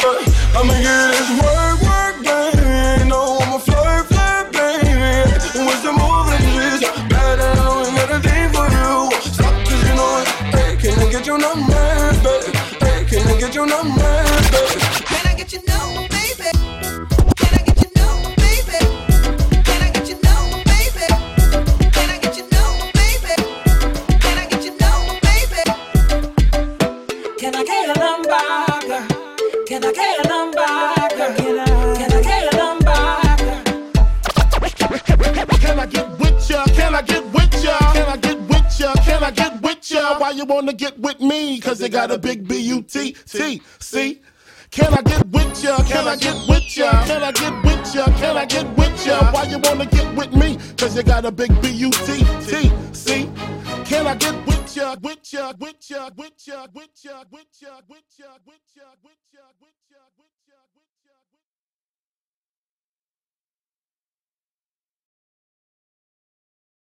I'ma get this work, work, baby. Know I'm a flirt, flirt, baby. What's the move in this? Bad ain't got a thing for you. Stop, cause you know it. Hey, can I get your number, baby? Hey, can I get your number, baby? Can I get your baby? Can I get baby? Can I get baby? Can I get baby? Can I get baby? Can I get a number? girl? Can I get with ya? Can I get with ya? Can I get with ya? Can I get with ya? Why you wanna get with me? Cause got a big B-U-T, T, see? Can I get with ya? Can I get with ya? Can I get with ya? Can I get with ya? Why you wanna get with me? Cause you got a big B-U-T, T, see? Can I get with ya? With ya? With ya? With ya? With ya? With ya? With ya? With ya? With ya? With ya? With ya? With ya?